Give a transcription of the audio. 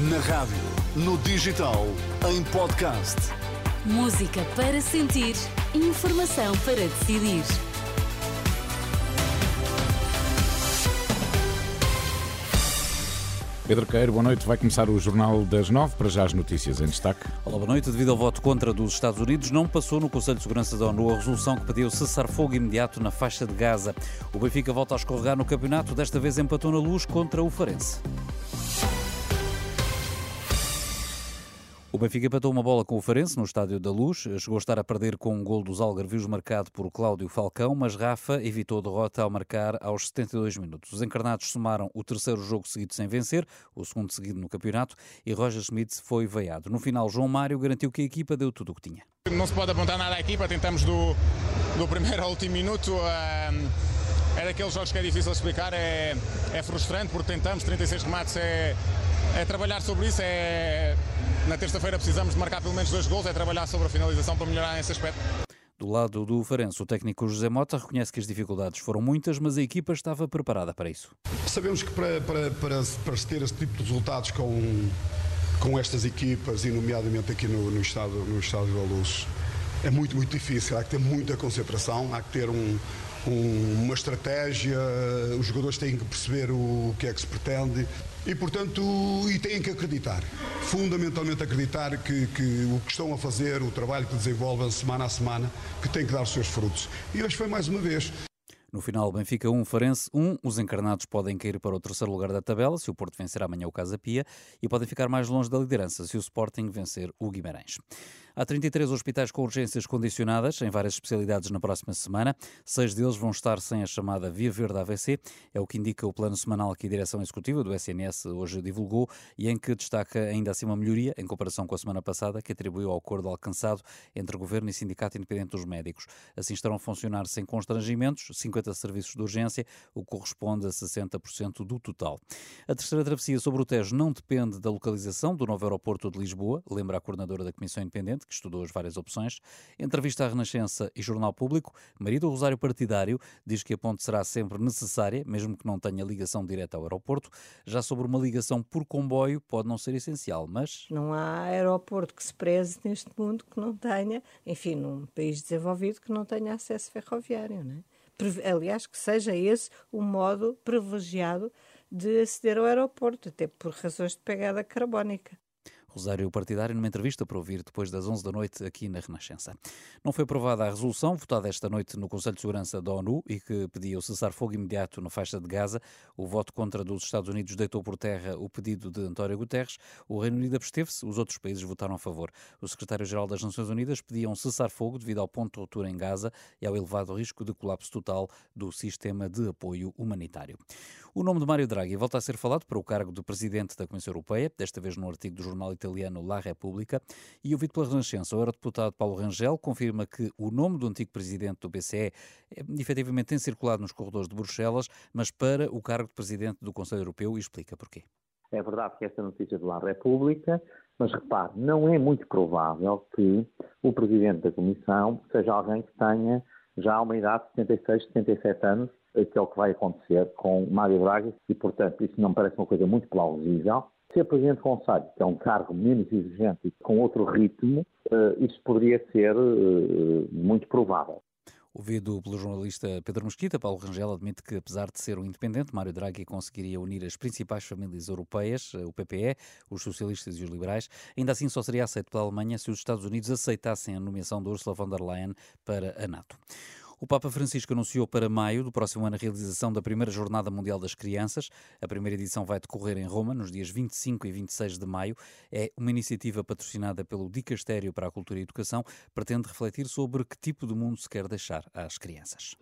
Na rádio, no digital, em podcast. Música para sentir, informação para decidir. Pedro Queiro, boa noite. Vai começar o Jornal das Nove, para já as notícias em destaque. Olá, boa noite. Devido ao voto contra dos Estados Unidos, não passou no Conselho de Segurança da ONU a resolução que pediu cessar fogo imediato na faixa de Gaza. O Benfica volta a escorregar no campeonato, desta vez empatou na luz contra o Farense. O Benfica empatou uma bola com o Farense no Estádio da Luz. Chegou a estar a perder com um gol dos Algarvios marcado por Cláudio Falcão, mas Rafa evitou a derrota ao marcar aos 72 minutos. Os encarnados somaram o terceiro jogo seguido sem vencer, o segundo seguido no campeonato, e Roger Schmidt foi veiado. No final, João Mário garantiu que a equipa deu tudo o que tinha. Não se pode apontar nada à equipa, tentamos do, do primeiro ao último minuto. é daqueles jogos que é difícil explicar, é, é frustrante porque tentamos, 36 remates é, é trabalhar sobre isso, é na terça-feira precisamos de marcar pelo menos dois gols, é trabalhar sobre a finalização para melhorar nesse aspecto. Do lado do Farense, o técnico José Mota reconhece que as dificuldades foram muitas, mas a equipa estava preparada para isso. Sabemos que para, para, para, para se ter esse tipo de resultados com, com estas equipas, e nomeadamente aqui no, no, estado, no estado da Luz, é muito, muito difícil. Há que ter muita concentração, há que ter um, um, uma estratégia, os jogadores têm que perceber o, que é que se pretende e, portanto, e têm que acreditar, fundamentalmente acreditar que, que, o que estão a fazer, o trabalho que desenvolvem semana a semana, que tem que dar os seus frutos. E hoje foi mais uma vez. No final, Benfica 1, Farense 1. Os encarnados podem cair para o terceiro lugar da tabela se o Porto vencer amanhã o Casa Pia e podem ficar mais longe da liderança se o Sporting vencer o Guimarães. Há 33 hospitais com urgências condicionadas em várias especialidades na próxima semana. Seis deles vão estar sem a chamada Via Verde AVC. É o que indica o plano semanal que a Direção Executiva do SNS hoje divulgou e em que destaca ainda assim uma melhoria em comparação com a semana passada, que atribuiu ao acordo alcançado entre Governo e Sindicato Independente dos Médicos. Assim estarão a funcionar sem constrangimentos 50 serviços de urgência, o que corresponde a 60% do total. A terceira travessia sobre o Tejo não depende da localização do novo aeroporto de Lisboa, lembra a coordenadora da Comissão Independente, que estudou as várias opções. Entrevista à Renascença e Jornal Público, Maria do Rosário Partidário diz que a ponte será sempre necessária, mesmo que não tenha ligação direta ao aeroporto. Já sobre uma ligação por comboio, pode não ser essencial, mas. Não há aeroporto que se preze neste mundo que não tenha, enfim, num país desenvolvido que não tenha acesso ferroviário, não é? Aliás, que seja esse o modo privilegiado de aceder ao aeroporto, até por razões de pegada carbónica. Rosário Partidário, numa entrevista para ouvir depois das 11 da noite aqui na Renascença. Não foi aprovada a resolução votada esta noite no Conselho de Segurança da ONU e que pedia o cessar-fogo imediato na faixa de Gaza. O voto contra dos Estados Unidos deitou por terra o pedido de António Guterres. O Reino Unido absteve-se, os outros países votaram a favor. O secretário-geral das Nações Unidas pedia um cessar-fogo devido ao ponto de ruptura em Gaza e ao elevado risco de colapso total do sistema de apoio humanitário. O nome de Mário Draghi volta a ser falado para o cargo de presidente da Comissão Europeia, desta vez no artigo do jornal italiano La Repubblica, e ouvido pela Renascença, o eurodeputado Paulo Rangel confirma que o nome do antigo presidente do BCE é, efetivamente tem circulado nos corredores de Bruxelas, mas para o cargo de presidente do Conselho Europeu e explica porquê. É verdade que esta notícia de La República, mas repare, não é muito provável que o presidente da Comissão seja alguém que tenha já uma idade de 76, 77 anos, que é o que vai acontecer com Mário Draghi, e portanto isso não parece uma coisa muito plausível. Ser Presidente do Conselho, que é um cargo menos exigente e com outro ritmo, eh, isso poderia ser eh, muito provável. Ouvido pelo jornalista Pedro Mosquita, Paulo Rangel admite que, apesar de ser um independente, Mário Draghi conseguiria unir as principais famílias europeias, o PPE, os socialistas e os liberais. Ainda assim, só seria aceito pela Alemanha se os Estados Unidos aceitassem a nomeação de Ursula von der Leyen para a NATO. O Papa Francisco anunciou para maio do próximo ano a realização da primeira Jornada Mundial das Crianças. A primeira edição vai decorrer em Roma, nos dias 25 e 26 de maio. É uma iniciativa patrocinada pelo Dicastério para a Cultura e Educação. Pretende refletir sobre que tipo de mundo se quer deixar às crianças.